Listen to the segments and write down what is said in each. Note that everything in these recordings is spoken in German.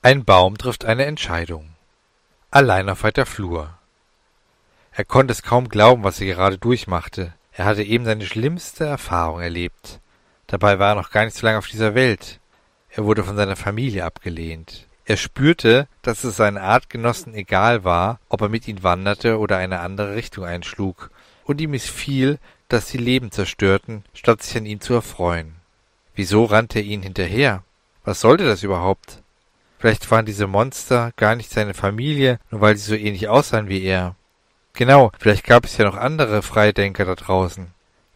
Ein Baum trifft eine Entscheidung. Allein auf weiter Flur. Er konnte es kaum glauben, was er gerade durchmachte. Er hatte eben seine schlimmste Erfahrung erlebt. Dabei war er noch gar nicht so lange auf dieser Welt. Er wurde von seiner Familie abgelehnt. Er spürte, dass es seinen Artgenossen egal war, ob er mit ihnen wanderte oder eine andere Richtung einschlug, und ihm missfiel, dass sie Leben zerstörten, statt sich an ihm zu erfreuen. Wieso rannte er ihnen hinterher? Was sollte das überhaupt? Vielleicht waren diese Monster gar nicht seine Familie, nur weil sie so ähnlich aussahen wie er. Genau, vielleicht gab es ja noch andere Freidenker da draußen.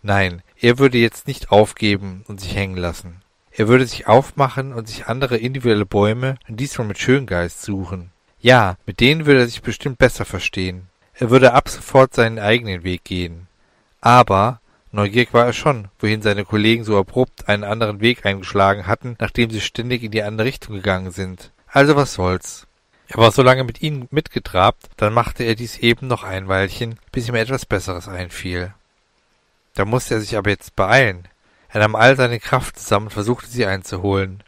Nein, er würde jetzt nicht aufgeben und sich hängen lassen. Er würde sich aufmachen und sich andere individuelle Bäume, diesmal mit Schöngeist, suchen. Ja, mit denen würde er sich bestimmt besser verstehen. Er würde ab sofort seinen eigenen Weg gehen. Aber neugierig war er schon, wohin seine Kollegen so abrupt einen anderen Weg eingeschlagen hatten, nachdem sie ständig in die andere Richtung gegangen sind. Also was soll's. Er war so lange mit ihnen mitgetrabt, dann machte er dies eben noch ein Weilchen, bis ihm etwas Besseres einfiel. Da musste er sich aber jetzt beeilen. Er nahm all seine Kraft zusammen und versuchte sie einzuholen.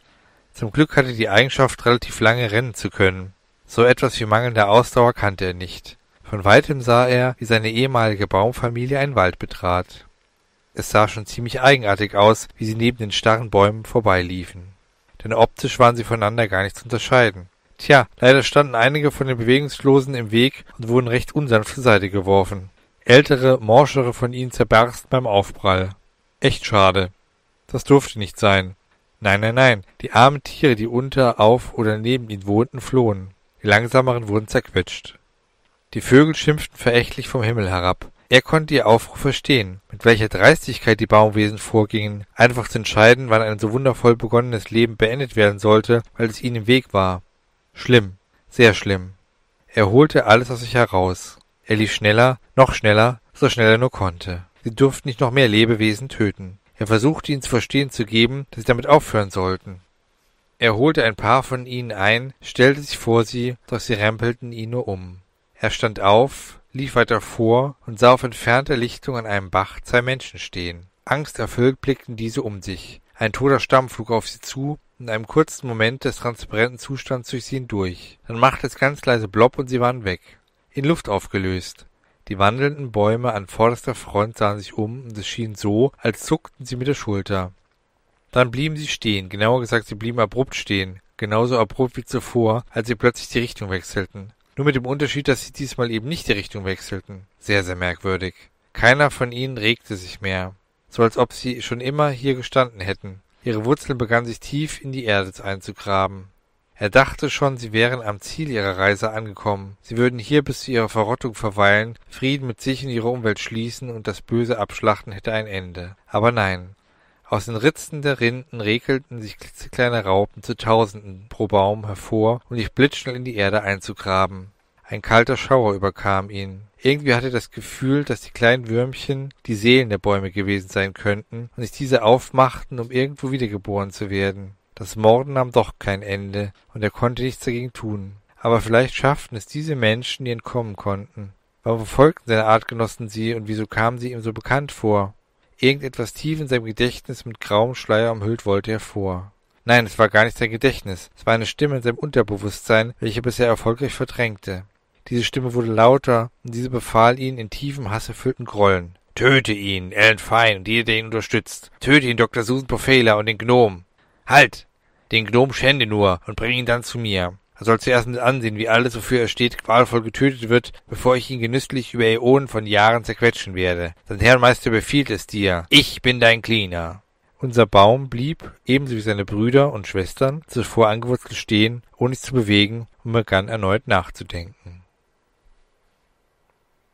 Zum Glück hatte die Eigenschaft, relativ lange rennen zu können. So etwas wie mangelnde Ausdauer kannte er nicht. Von weitem sah er, wie seine ehemalige Baumfamilie einen Wald betrat. Es sah schon ziemlich eigenartig aus, wie sie neben den starren Bäumen vorbeiliefen denn optisch waren sie voneinander gar nicht zu unterscheiden. Tja, leider standen einige von den Bewegungslosen im Weg und wurden recht unsanft zur Seite geworfen. Ältere, morschere von ihnen zerbersten beim Aufprall. Echt schade. Das durfte nicht sein. Nein, nein, nein, die armen Tiere, die unter, auf oder neben ihnen wohnten, flohen. Die langsameren wurden zerquetscht. Die Vögel schimpften verächtlich vom Himmel herab. Er konnte ihr Aufruf verstehen, mit welcher Dreistigkeit die Baumwesen vorgingen, einfach zu entscheiden, wann ein so wundervoll begonnenes Leben beendet werden sollte, weil es ihnen im Weg war. Schlimm, sehr schlimm. Er holte alles aus sich heraus. Er lief schneller, noch schneller, so schnell er nur konnte. Sie durften nicht noch mehr Lebewesen töten. Er versuchte ihnen zu verstehen zu geben, dass sie damit aufhören sollten. Er holte ein paar von ihnen ein, stellte sich vor sie, doch sie rempelten ihn nur um. Er stand auf, lief weiter vor und sah auf entfernter Lichtung an einem Bach zwei Menschen stehen. Angsterfüllt blickten diese um sich. Ein toter Stamm flog auf sie zu, in einem kurzen Moment des transparenten Zustands durch sie hindurch. Dann machte es ganz leise Blob und sie waren weg. In Luft aufgelöst. Die wandelnden Bäume an vorderster Front sahen sich um und es schien so, als zuckten sie mit der Schulter. Dann blieben sie stehen, genauer gesagt, sie blieben abrupt stehen, genauso abrupt wie zuvor, als sie plötzlich die Richtung wechselten. Nur mit dem Unterschied, dass sie diesmal eben nicht die Richtung wechselten. Sehr, sehr merkwürdig. Keiner von ihnen regte sich mehr. So als ob sie schon immer hier gestanden hätten. Ihre Wurzeln begannen sich tief in die Erde einzugraben. Er dachte schon, sie wären am Ziel ihrer Reise angekommen. Sie würden hier bis zu ihrer Verrottung verweilen, Frieden mit sich und ihrer Umwelt schließen und das böse Abschlachten hätte ein Ende. Aber nein. Aus den Ritzen der Rinden rekelten sich klitzekleine Raupen zu Tausenden pro Baum hervor, um sich blitzschnell in die Erde einzugraben. Ein kalter Schauer überkam ihn. Irgendwie hatte er das Gefühl, dass die kleinen Würmchen die Seelen der Bäume gewesen sein könnten und sich diese aufmachten, um irgendwo wiedergeboren zu werden. Das Morden nahm doch kein Ende, und er konnte nichts dagegen tun. Aber vielleicht schafften es diese Menschen, die entkommen konnten. Warum verfolgten seine Artgenossen sie, und wieso kamen sie ihm so bekannt vor? Irgendetwas tief in seinem Gedächtnis mit grauem Schleier umhüllt wollte hervor. Nein, es war gar nicht sein Gedächtnis, es war eine Stimme in seinem Unterbewusstsein, welche bisher erfolgreich verdrängte. Diese Stimme wurde lauter, und diese befahl ihn in tiefem, hasserfüllten Grollen. Töte ihn, Ellen Fine und jeder, der ihn unterstützt. Töte ihn, Dr. Susan Pofela und den Gnom. Halt! Den Gnom schände nur und bring ihn dann zu mir. Er soll zuerst mit ansehen, wie alles, wofür er steht, qualvoll getötet wird, bevor ich ihn genüsslich über Äonen von Jahren zerquetschen werde. Sein Herrenmeister befiehlt es dir. Ich bin dein Cleaner. Unser Baum blieb, ebenso wie seine Brüder und Schwestern, zuvor angewurzelt stehen, ohne sich zu bewegen und begann erneut nachzudenken.